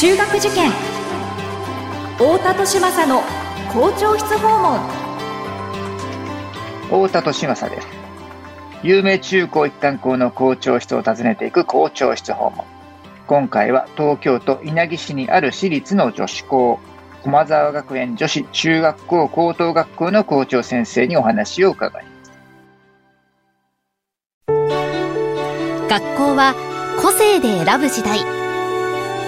中学受験。太田利政の校長室訪問。太田利政です。有名中高一貫校の校長室を訪ねていく校長室訪問。今回は東京都稲城市にある私立の女子校駒沢学園女子中学校高等学校の校長先生にお話を伺います。学校は個性で選ぶ時代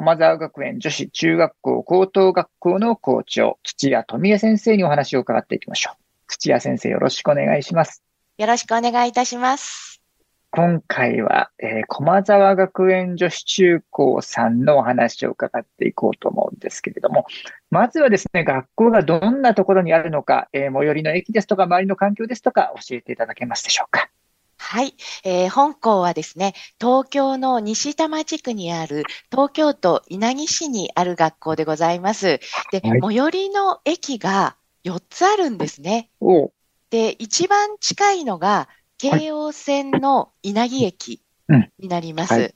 駒沢学園女子中学校高等学校の校長、土屋富江先生にお話を伺っていきましょう。土屋先生、よろしくお願いします。よろしくお願いいたします。今回は、えー、駒沢学園女子中高さんのお話を伺っていこうと思うんですけれども、まずはですね、学校がどんなところにあるのか、えー、最寄りの駅ですとか、周りの環境ですとか、教えていただけますでしょうか。はい、えー、本校はですね、東京の西多摩地区にある東京都稲城市にある学校でございます。で、はい、最寄りの駅が4つあるんですね。で、一番近いのが京王線の稲城駅になります。はいうんはい。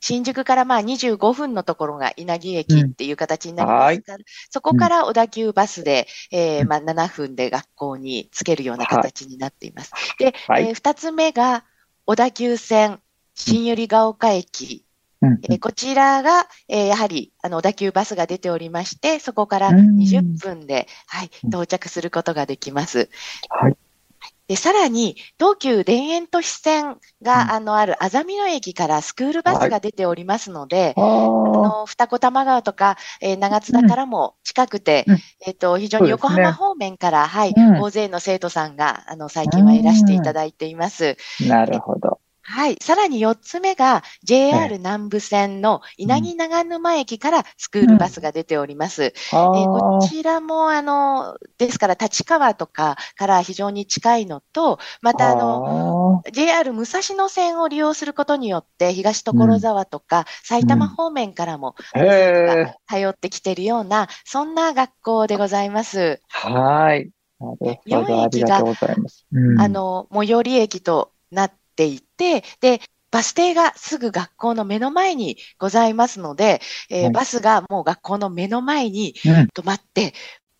新宿からまあ25分のところが稲城駅っていう形になりますから、うん、そこから小田急バスで、えー、まあ7分で学校に着けるような形になっています。で、はい、えー、2つ目が小田急線新百合ヶ丘駅。うん、えー、こちらが、えー、やはり、あの、小田急バスが出ておりまして、そこから20分で、はい、到着することができます。はい。で、さらに、東急田園都市線が、うん、あの、あるあざみ野駅からスクールバスが出ておりますので、はい、あの、二子玉川とか、えー、長津田からも近くて、うん、えっ、ー、と、非常に横浜方面から、ね、はい、うん、大勢の生徒さんが、あの、最近はいらしていただいています。なるほど。はい。さらに4つ目が JR 南部線の稲城長沼駅からスクールバスが出ております。うん、えー、こちらも、あの、ですから立川とかから非常に近いのと、またあの、JR 武蔵野線を利用することによって東所沢とか埼玉方面からも、うん、通ってきているような、そんな学校でございます。はい。4駅が、うん、あの、最寄り駅となってていて、で、バス停がすぐ学校の目の前にございますので、えー、バスがもう学校の目の前に止まって、うん、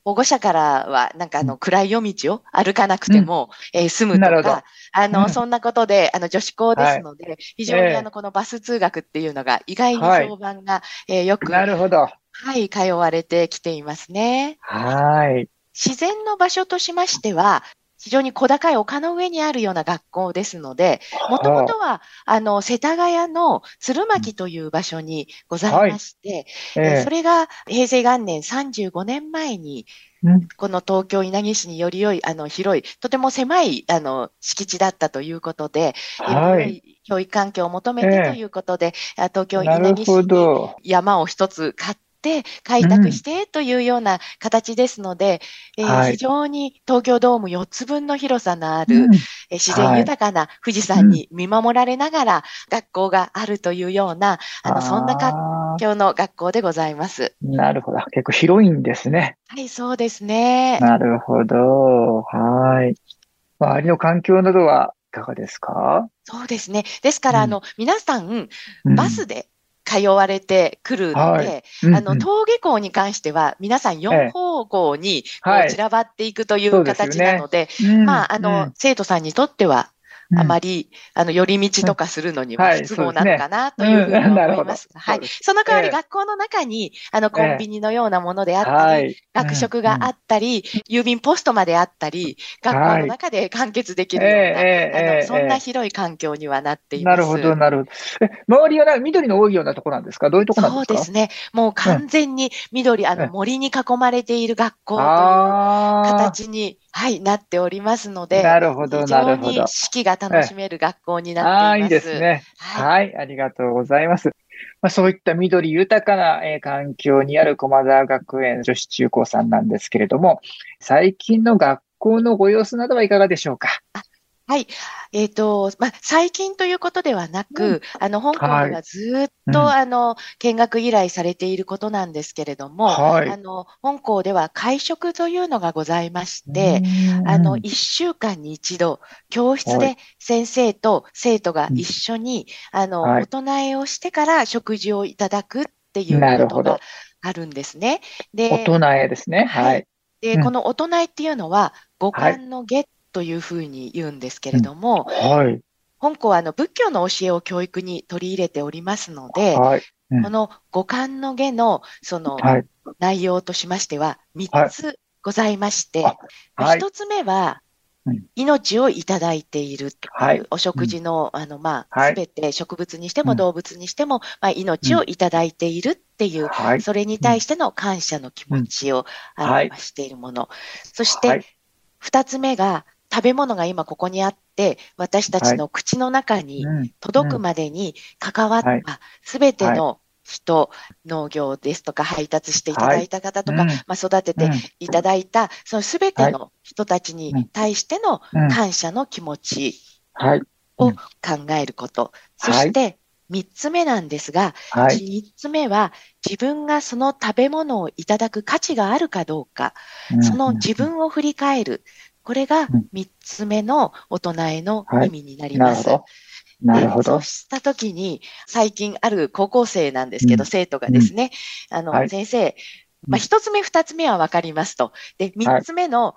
保護者からは、なんかあの、暗い夜道を歩かなくても、うん、えー、済むとか、あの、うん、そんなことで、あの、女子校ですので、はい、非常にあの、このバス通学っていうのが意外に評判が、はい、えー、よく、なるほど。はい、通われてきていますね。はい。自然の場所としましては、非常に小高い丘の上にあるような学校ですので、もともとは、あの、世田谷の鶴巻という場所にございまして、はい。えー、それが平成元年35年前に、この東京稲城市により良い、あの、広い、とても狭い、あの、敷地だったということで、はい、教育環境を求めてということで、えー、東京稲城市に山を一つ買って、開拓してというような形ですので、うん、えーはい、非常に東京ドーム4つ分の広さのある、うん、え自然豊かな富士山に見守られながら学校があるというような、あの、そんな環境の学校でございます。なるほど。結構広いんですね。はい、そうですね。なるほど。はい。周りの環境などはいかがですか？そうですね。ですから、あの、皆さん、バスで通われてくるので、はい。うんうん、あの、登下校に関しては、皆さん4方向にこう散らばっていくという形なので、でね。うん、まあ、あの、うん、生徒さんにとっては、あまり、あの、寄り道とかするのには不都合なのかなというふうに思います。はい。その代わり学校の中に、あの、コンビニのようなものであったり、学食があったり、郵便ポストまであったり、学校の中で完結できるような、あの、そんな広い環境にはなっています。なるほど、なるほど。え、周りは緑の多いようなところなんですか？どういうところなんですか？そうですね。もう完全に緑、あの、森に囲まれている学校という形に、はい、なっておりますので、なるほど、なるほど。四季が楽しめる学校になっています。ああ、いいですね、はい。はい、ありがとうございます。まあ、そういった緑豊かな、えー、環境にある駒沢学園女子中高さんなんですけれども、最近の学校のご様子などはいかがでしょうか？はい。えっ、ー、と、まあ、最近ということではなく、うん、あの、香港ではずっと、はい、あの、見学依頼されていることなんですけれども、はい、あの、香港では会食というのがございまして、あの、一週間に一度、教室で先生と生徒が一緒に、はい、あの、大人えをしてから食事をいただくっていうことがあるんですね。で、大人えですね。はい。で、この大人えっていうのは、五感の下というふうに言うんですけれども、はい。香港はあの仏教の教えを教育に取り入れておりますので、はい。うん、この五感の下のその内容としましては3つございまして、はい、1つ目は、命をいただいているはい、お食事の、あの、まあ、すべて植物にしても動物にしても、まあ、命をいただいているっていう、それに対しての感謝の気持ちを表しているもの。そして、二つ目が、食べ物が今ここにあって、私たちの口の中に届くまでに関わったすべての人、農業ですとか配達していただいた方とか、まあ、育てていただいた、そのすべての人たちに対しての感謝の気持ちを考えること。そして、三つ目なんですが、三つ目は自分がその食べ物をいただく価値があるかどうか、その自分を振り返る、これが三つ目の大人への意味になります。はいなるほど。そうしたときに、最近ある高校生なんですけど、うん、生徒がですね、うん、あの、はい、先生、まあ、一つ目、二つ目はわかりますと。で、三つ目の、はい、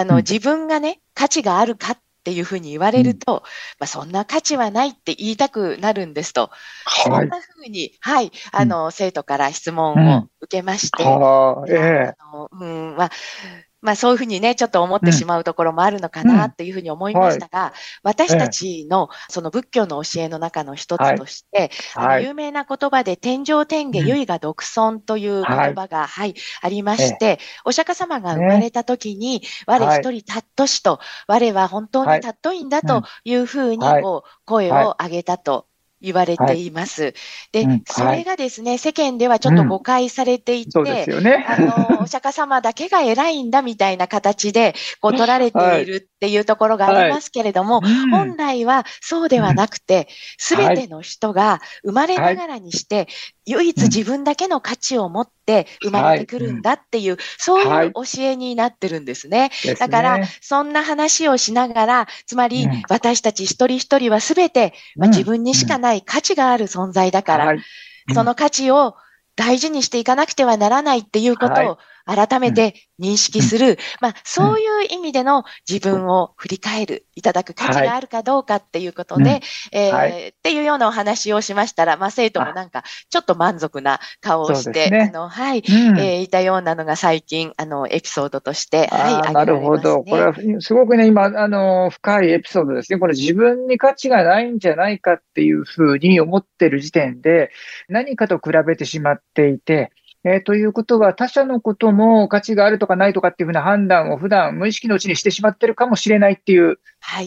あの、自分がね、価値があるかっていうふうに言われると、うん、まあ、そんな価値はないって言いたくなるんですと。はい、そんなふうに、はい、あの、生徒から質問を受けまして、うん、あええ。あのうんまあまあそういうふうにね、ちょっと思ってしまうところもあるのかなっていうふうに思いましたが、私たちのその仏教の教えの中の一つとして、はい、有名な言葉で天上天下唯我独尊という言葉が、はい、ありまして、お釈迦様が生まれた時に、我一人たっとしと、我は本当にたっといんだとい。うふうにこう声を上げたと言われてい。ます。はい、で、うん、それがですね、世間ではちょっと誤解されていて、うんね、あの、お釈迦様だけが偉いんだみたいな形で、こう取られているっていうところがありますけれども、はい。はい、本来はそうではなくて、すべての人が生まれながらにして、唯一自分だけの価値を持って生まれてくるんだっていう、そういう教えになってるんですね。だから、そんな話をしながら、つまり、私たち一人一人はすべて、まあ、自分にしかない価値がある存在だから、その価値を大事にしていかなくてはならないっていうことを改めて認識する、まあ、そういう意味での自分を振り返る、いただく価値があるかどうかっていうことで、えーっていうようなお話をしましたら、まあ、生徒もなんか、ちょっと満足な顔をして、ね、あの、はい、うん、えー、いたようなのが最近、あの、エピソードとして、はい、なるほど。これはすごくね、今、あの、深いエピソードですね。これ自分に価値がないんじゃないかっていうふうに思ってる時点で、何かと比べてしまっていて、えー、ということは、他者のことも価値があるとかないとかっていうふうな判断を普段無意識のうちにしてしまってるかもしれないっていう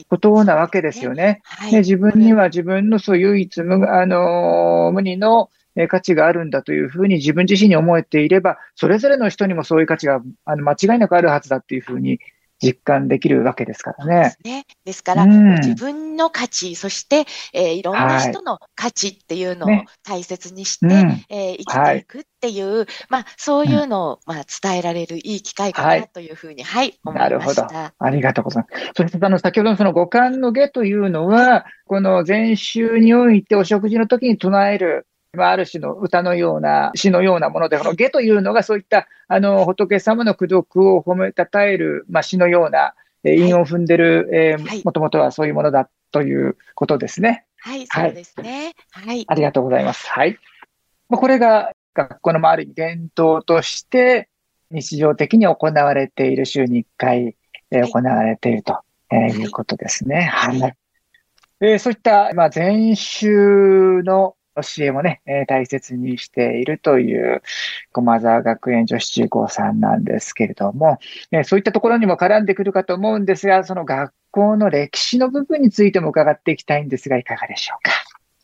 ことなわけですよね。はい、で自分には自分のそう唯一無あの無二の価値があるんだというふうに自分自身に思えていれば、それぞれの人にもそういう価値があの間違いなくあるはずだっていうふうに実感できるわけですからね。ですね。ですから、うん、自分の価値、そして、えー、いろんな人の価値っていうのを大切にして、ねうん、えー、生きていくっていう、はい、まあ、そういうのを、まあ、伝えられるいい機会かなというふうに、はい、はい、思いました。なるほど。ありがとうございます。そして、あの、先ほどのその五感の下というのは、この禅宗においてお食事の時に唱える、まあ、ある種の歌のような、詩のようなもので、この下というのがそういった、あの、仏様の功徳を褒めたたえる、まあ、詩のような、え韻を踏んでる、えー、もともとはそういうものだということですね。はい、そうですね。はい。ありがとうございます。はい。まあ、これが学校のある伝統として日常的に行われている週に1回、えー、行われていると、えー、いうことですね。はい。はい、えー、そういった、まあ、前週の教えもね、えー、大切にしているという駒沢学園女子中高さんなんですけれども、えー、そういったところにも絡んでくるかと思うんですが、その学校の歴史の部分についても伺っていきたいんですが、いかがでしょうか？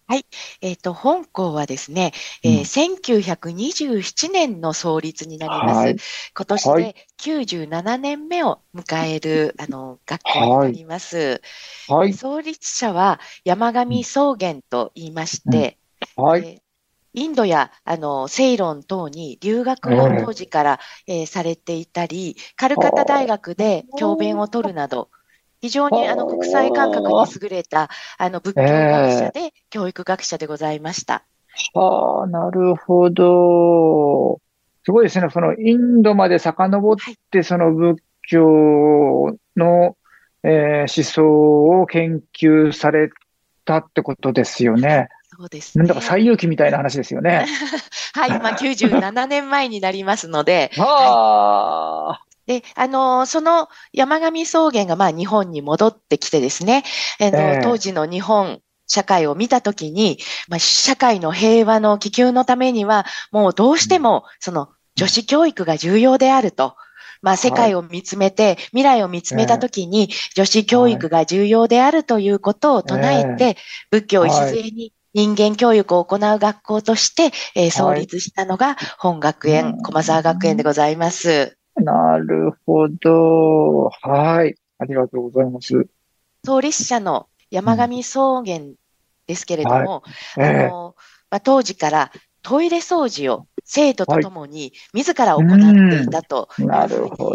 はい。えっ、ー、と、本校はですね、えー、1927年の創立になります。はい、今年で97年目を迎える、あの、学校になります。はい。創立者は山上草原と言いまして、うん、はい。えーインドやあのセイロン等に留学を当時から、えー、されていたり、カルカタ大学で教鞭を取るなど、非常にあの国際感覚に優れたあの仏教学者で、教育学者でございました。はあ、なるほど。すごいですね。そのインドまで遡って、その仏教の、えー、思想を研究されたってことですよね。そうですね。なんだか西遊記みたいな話ですよね。はい、まあ97年前になりますので。はあ、で、あの、その山上草原がまあ日本に戻ってきてですね、えー、当時の日本、社会を見たときに、まあ、社会の平和の希求のためには、もうどうしても、その女子教育が重要であると。まあ、世界を見つめて、はい、未来を見つめたときに、女子教育が重要であるということを唱えて、仏教を礎に人間教育を行う学校として、えー、創立したのが本学園、駒沢学園でございます。なるほど。はい。ありがとうございます。創立者の山上草原ですけれども、はいえー、あのまあ、当時からトイレ掃除を生徒とともに自ら行っていたと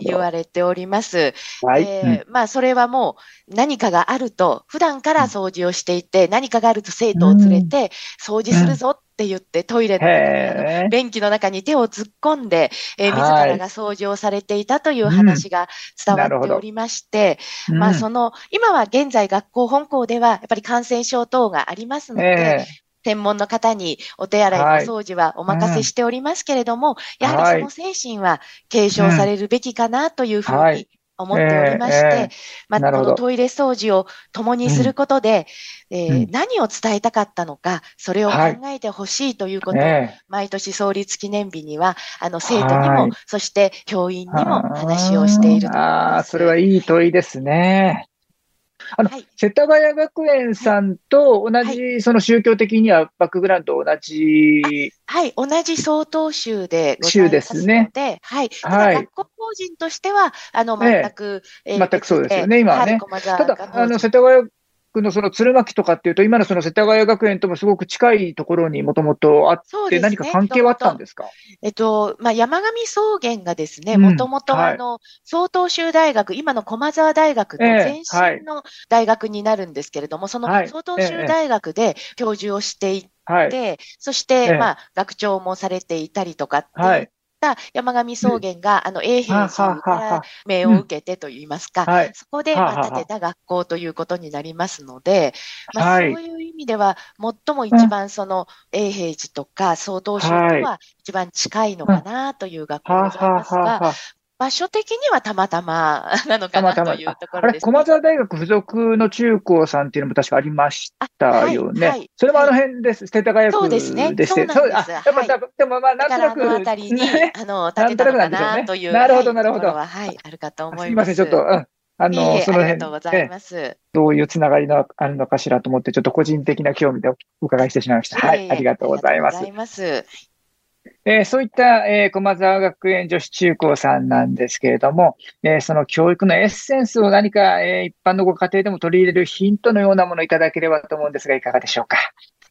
言われております。はい、えー、まあ、それはもう何かがあると、普段から掃除をしていて、何かがあると生徒を連れて掃除するぞって言ってトイレの便器の中に手を突っ込んで、えー、自らが掃除をされていたという話が伝わっておりまして、うん、まあその、今は現在学校本校ではやっぱり感染症等がありますので、専門の方にお手洗いの掃除はお任せしておりますけれども、やはりその精神は継承されるべきかなというふうに思っておりまして、えーえー、まあ、このトイレ掃除を共にすることで、うん、えー、何を伝えたかったのか、それを考えてほしいということを、毎年創立記念日には、あの、生徒にも、そして教員にも話をしているとああ、それはいい問いですね。あの、はい、世田谷学園さんと同じ、はい、その宗教的にはバックグラウンド同じ。はい、同じ相当州でございますですね。はい。はい。学校法人としては、あの、全く、ええ全くそうですよね、今はね。ただ、あの、世田谷のその鶴巻とかっていうと、今のその世田谷学園ともすごく近いところにもともとあって、何か関係はあったんですか？えっと、まあ、山上草原がですね、もともとあの、曹洞宗大学、今の駒沢大学の前身の大学になるんですけれども、その曹洞宗大学で教授をしていて、はい、そして、まあ、学長もされていたりとかっていうった山上草原が、あの、永平寺から命を受けてといいますか、そこで、まあ、建てた学校ということになりますので、まあ、そういう意味では、最も一番その、永平寺とか、曹洞宗とは一番近いのかなという学校でございますが、場所的にはたまたま なのかなというところです、ね、あれ、駒沢大学附属の中高さんっていうのも確かありましたよね。はいはい、それもあの辺です。世田谷区そうですね。そうなんです。やっぱ、はい、でもまあ、なんとなく。あの辺りに、ね、あの、建てたのかなという。なるほど、なるほど。はい、あるかと思います。すみません、ちょっと、うん、あの、その辺、ありがとうございます。どういうつながりがあるのかしらと思って、ちょっと個人的な興味でお伺いしてしまいました。はい、ありがとうございます。えー、そういった、えー、駒沢学園女子中高さんなんですけれども、えー、その教育のエッセンスを何か、え一般のご家庭でも取り入れるヒントのようなものをいただければと思うんですが、いかがでしょうか？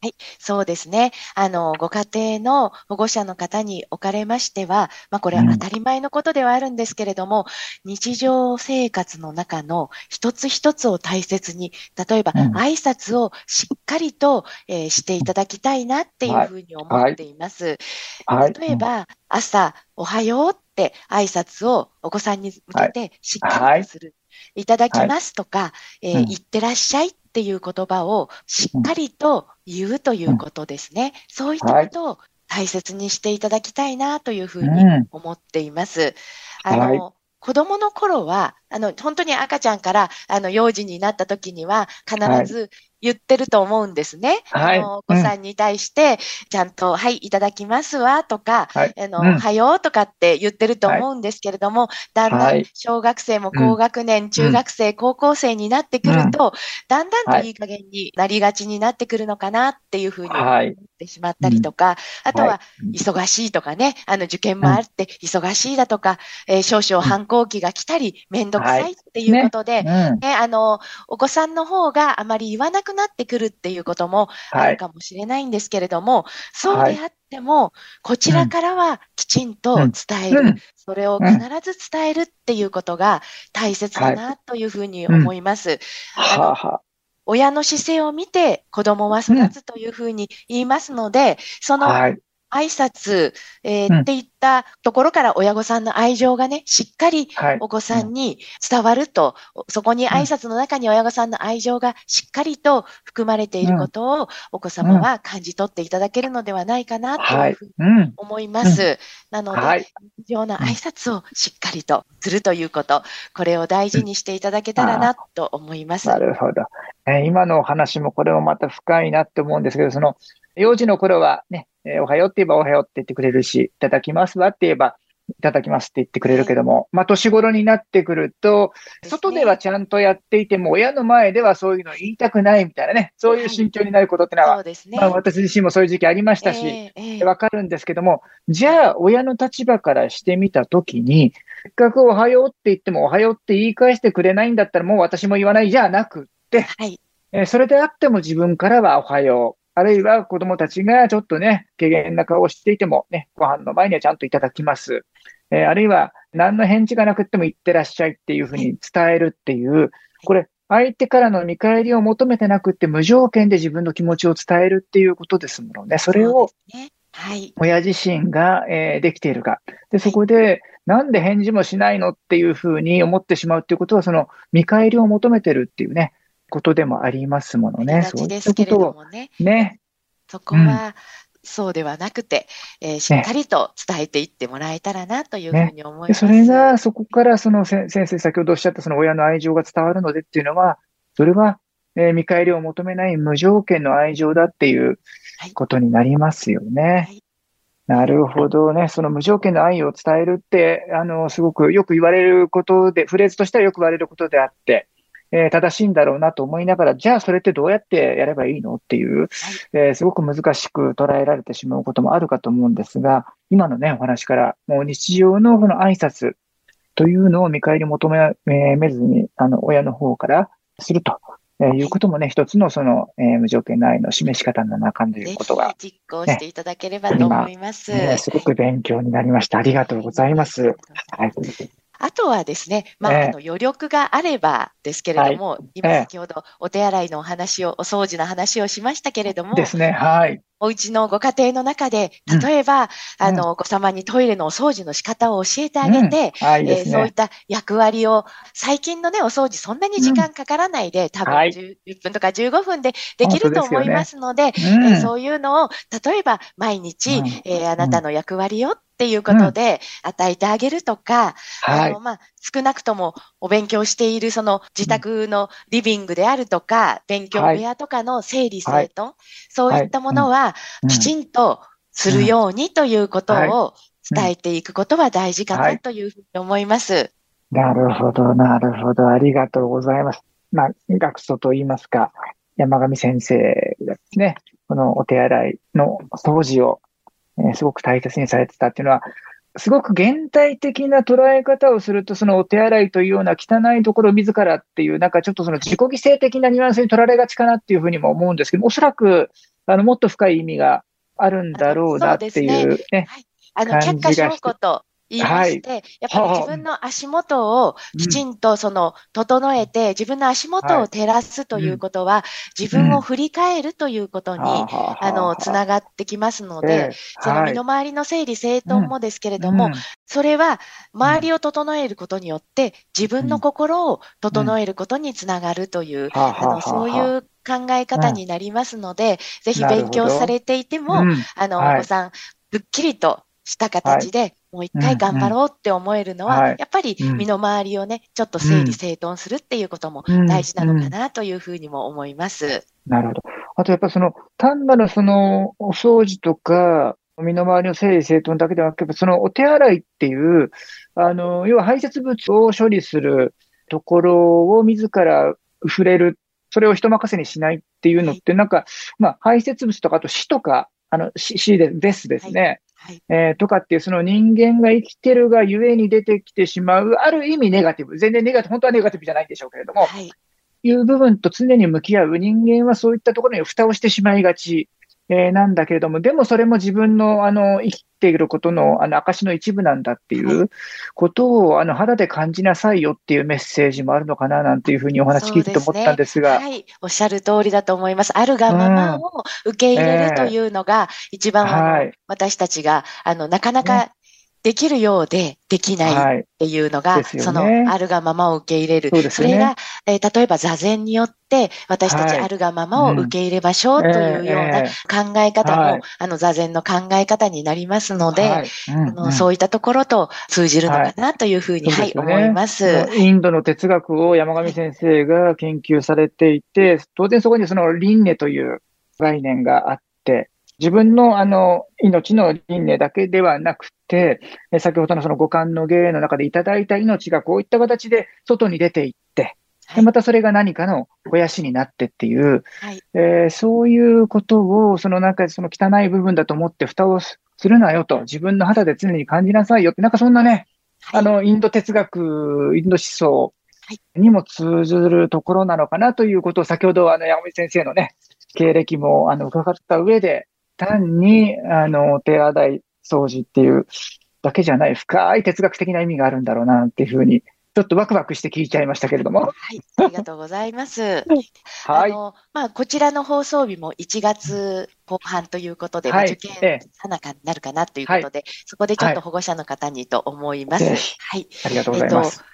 はい、そうですね。あの、ご家庭の保護者の方におかれましては、まあ、これは当たり前のことではあるんですけれども、うん、日常生活の中の一つ一つを大切に、例えば、挨拶をしっかりと、えー、していただきたいなっていうふうに思っています。はい、例えば、朝、おはようって挨拶をお子さんに向けてしっかりとする。いただきますとか、えー、いってらっしゃいっていう言葉をしっかりと言うということですね。そういったことを大切にしていただきたいなというふうに思っています。あの、子供の頃は、あの、本当に赤ちゃんから、あの、幼児になった時には、必ず、言ってると思うんですね。はい。あのお子さんに対して、ちゃんと、はい、いただきますわ、とか、はい。あの、うん。おはようとかって言ってると思うんですけれども、だんだんはい。小学生も高学年、中学生、高校生になってくると、だんだんといい加減になりがちになってくるのかなっていうふうに思っはい。てしまったりとか、あとは、はい。忙しいとかね、あの受験もあって、忙しいだとか、えー少々反抗期が来たり、めんどくさいっていうことで、うん。ね、あの、お子さんの方があまり言わなくなってくるっていうこともあはい。るかもしれないんですけれども、そうであっても、こちらからはきちんと伝える、うんそれを必ず伝えるっていうことが大切だなというふうに思います。はあは親の姿勢を見て子供は育つというふうに言いますので、そあ。のはい。挨拶、えーうんっていったところから親御さんの愛情がね、しっかりはい。お子さんに伝わると、そこに挨拶の中に親御さんの愛情がしっかりと含まれていることをお子様は感じ取っていただけるのではないかなとはいいうふうに。うん。思います。なので、はい。非常な挨拶をしっかりとするということ、これを大事にしていただけたらなと思います。なるほど。えー今のお話もこれもまた深いなって思うんですけど、その、幼児の頃はね、えーおはようって言えばおはようって言ってくれるし、いただきますわって言えば、いただきますって言ってくれるけども、まあ年頃になってくると、外ではちゃんとやっていても、親の前ではそういうの言いたくないみたいなね、そういう心境になることってのは、そうですね。まあ私自身もそういう時期ありましたし、ええええわかるんですけども、じゃあ、親の立場からしてみたときに、せっかくおはようって言っても、おはようって言い返してくれないんだったら、もう私も言わないじゃなくって、はい。えーそれであっても自分からはおはよう。あるいは子供たちがちょっとね、軽減な顔をしていても、ね、ご飯の前にはちゃんといただきます。えーあるいは、何の返事がなくっても言ってらっしゃいっていうふうに伝えるっていう、これ、相手からの見返りを求めてなくって無条件で自分の気持ちを伝えるっていうことですものね。それを。はい。親自身が、えーできているか。で、そこで、なんで返事もしないのっていうふうに思ってしまうっていうことは、その見返りを求めてるっていうね、ことでもありますものね。そうですけれどもね。ね。そこは、そうではなくて、えーしっかりと伝えていってもらえたらなというふうに思いで、ます。それが、そこからそのせ先生先ほどおっしゃったその親の愛情が伝わるのでっていうのは、それは、えー見返りを求めない無条件の愛情だっていうはいことになりますよね。はいなるほどね。その無条件の愛を伝えるって、あの、すごくよく言われることで、フレーズとしてはよく言われることであって、えー正しいんだろうなと思いながら、じゃあそれってどうやってやればいいのっていう、えーすごく難しく捉えられてしまうこともあるかと思うんですが、今のね、お話から、もう日常のこの挨拶というのを見返り求めえーめずに、あの、親の方からすると。えーいうこともね、一つのその、えー無条件の愛の示し方の中ということが、実行していただければと思います。ねすごく勉強になりました。ありがとうございます。はい。あとはですね、まあ、ええ。あの余力があればですけれども、今ええ。先ほどお手洗いのお話を、お掃除の話をしましたけれども、ですね。はい。お家のご家庭の中で、うん。例えば、あの、お子様にトイレのお掃除の仕方を教えてあげて、うん、はい。えーそういった役割を、最近のね、お掃除そんなに時間かからないで、多分はい。10 10分とか15分でできると思いますので、うん。えーそういうのを、例えば毎日、うん。えーあなたの役割よっていうことで与えてあげるとか、はいあの、。まあ、少なくともお勉強しているその自宅のリビングであるとか、勉強部屋とかの整理整頓、そういったものはきちんんとするようにということはいを伝えていくことは大事かはないというふうに思います。なるほど、なるほど。ありがとうございます。まあ、学祖と言いますか、山上先生がですね、このお手洗いの掃除を、えーすごく大切にされてたっていうのは、すごく現代的な捉え方をすると、そのお手洗いというような汚いところを自らっていう、なんかちょっとその自己犠牲的なニュアンスに取られがちかなっていうふうにも思うんですけど、おそらく、あの、もっと深い意味があるんだろうなっていうね。あの、感じがして却下証拠と言いまして、やっぱり自分の足元をきちんとその、整えて、自分の足元を照らすということは、自分を振り返るということに、あの、つながってきますので、その身の回りの整理整頓もですけれども、それは周りを整えることによって自分の心を整えることにつながるという、あのそういう考え方になりますので、ぜひ勉強されていても、あの、お子さん、ぶっきりとした形で、もう一回頑張ろうって思えるのは、うんうんはいやっぱりうん身の回りをね、ちょっと整理整頓するっていうことも大事なのかなというふうにも思います。なるほど。あとやっぱその、単なるその、お掃除とか、身の回りの整理整頓だけではなくて、そのお手洗いっていう、あの、要は排泄物を処理するところを自ら触れる、それを人任せにしないっていうのって、なんか、まあ、排泄物とか、あと死とか、あの、死死で、ですですね。はい。えーとかっていう、その人間が生きてるがゆえに出てきてしまう、ある意味ネガティブ。全然ネガティブ、本当はネガティブじゃないんでしょうけれども、はい。いう部分と常に向き合う人間はそういったところに蓋をしてしまいがち、えーなんだけれども、でもそれも自分のあの生きていることのあの証の一部なんだっていうことをあの肌で感じなさいよっていうメッセージもあるのかななんていうふうにお話聞いてて思ったんですが、はい。おっしゃる通りだと思います。あるがままを受け入れるというのが、一番あの、はい。私たちが、あの、なかなかできるようでできないっはい、ていうのが、ですよね。その、あるがままを受け入れる。そね。れが、えー例えば座禅によって、私たちはい。あるがままを受け入れましょうというようなえ考え方も、はい。あの、座禅の考え方になりますので、はい。うんあのうん。そういったところと通じるのかなというふうに、はい、ね思います。インドの哲学を山上先生が研究されていて、当然そこにその輪廻という概念があって、自分のあの命の輪廻だけではなくて、え先ほどのその五感の芸の中でいただいた命がこういった形で外に出ていって、でまたそれが何かの肥やしになってっていう、はい。えーそういうことをその中でその汚い部分だと思って蓋をするなよと、自分の肌で常に感じなさいよって、なんかそんなね、はい。あの、インド哲学、インド思想はい。にも通ずるところなのかなということを、先ほど、あの、山口先生のね、経歴も、あの、伺った上で、単に、あの、手洗い掃除っていうだけじゃない、深い哲学的な意味があるんだろうな、っていうふうに、ちょっとワクワクして聞いちゃいましたけれども。はい、ありがとうございます。はい。あの、まあ、こちらの放送日も1月後半ということで、まあはい受験ええさなかになるかなということで、そこでちょっと保護者の方にと思います。ぜはい。ひありがとうございます。えっと、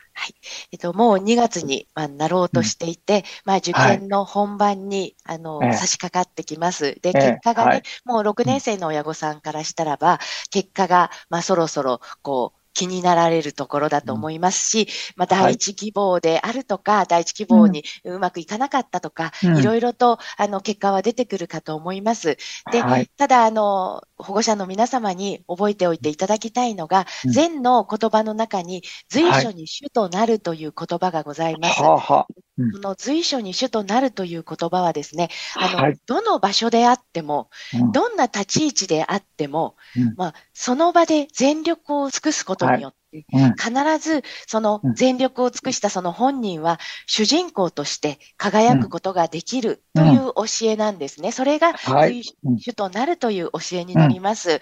もう2月に、まあ、なろうとしていて、まあ、受験の本番に、あの、ええ。差し掛かってきます。で、ええ。結果がね、はい。もう6年生の親御さんからしたらば、結果が、まあ、そろそろ、こう、気になられるところだと思いますし、まあ、第一希望であるとか、第一希望にうまくいかなかったとか、うんいろいろと、あの、結果は出てくるかと思います。ではい。ただ、あの、保護者の皆様に覚えておいていただきたいのが、うん禅の言葉の中に、随所に主となるという言葉がございます。はあはあ。うん。この随所に主となるという言葉はですね、あの、はい。どの場所であっても、うん。どんな立ち位置であっても、うん。まあ、その場で全力を尽くすことによって、うん。必ずそのうん。全力を尽くしたその本人は主人公として輝くことができるという教えなんですね。それがはい。随うん主となるという教えになります。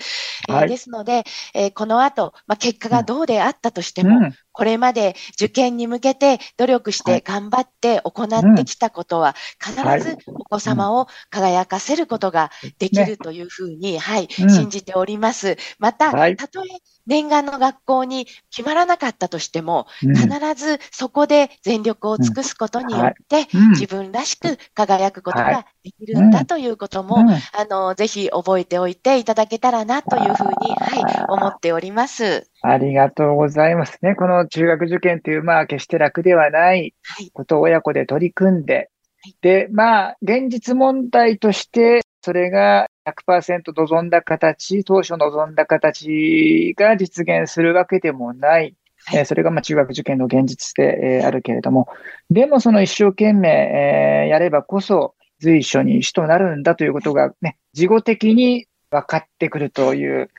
えーはい。ですので、えーこの後、まあ、結果がどうであったとしても、うん。これまで受験に向けて努力しはい。て頑張って行ってきたことは、はい必ずお子様を輝かせることができねるというふうに、はい、うん。信じております。また、はい。たとえ念願の学校に決まらなかったとしても、うん。必ずそこで全力を尽くすことによって、うん。自分らしく輝くことはができるんだということも、うんあの、ぜひ覚えておいていただけたらなというふうに、はい、思っております。ありがとうございますね。この中学受験という、まあ、決して楽ではないはい。ことを親子で取り組んではい、で、まあ、現実問題として、それが100%望んだ形、当初望んだ形が実現するわけでもない。えそれがま中学受験の現実で、えあるけれども、でもその一生懸命、えーやればこそ随所に主となるんだということがね、事後的に分かってくるという。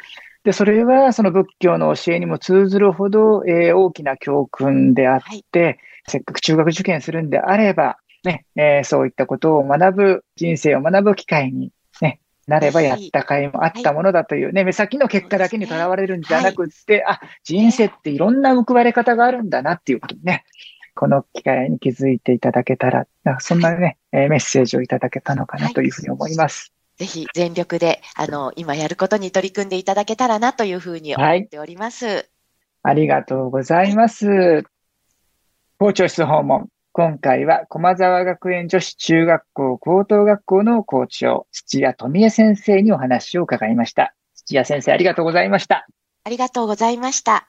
で、それはその仏教の教えにも通ずるほど、えー大きな教訓であって、せっかく中学受験するんであれば、ね、えそういったことを学ぶ、人生を学ぶ機会に、なればやった甲斐もあったものだというね、目先の結果だけにとらわれるんじゃなくって、あ、人生っていろんな報われ方があるんだなっていうことにね、この機会に気づいていただけたら、そんなね、えーメッセージをいただけたのかなというふうに思います。ぜひ全力で、あの、今やることに取り組んでいただけたらなというふうに思っております。ありがとうございます。校長室訪問。今回は駒沢学園女子中学校高等学校の校長、土屋富江先生にお話を伺いました。土屋先生、ありがとうございました。ありがとうございました。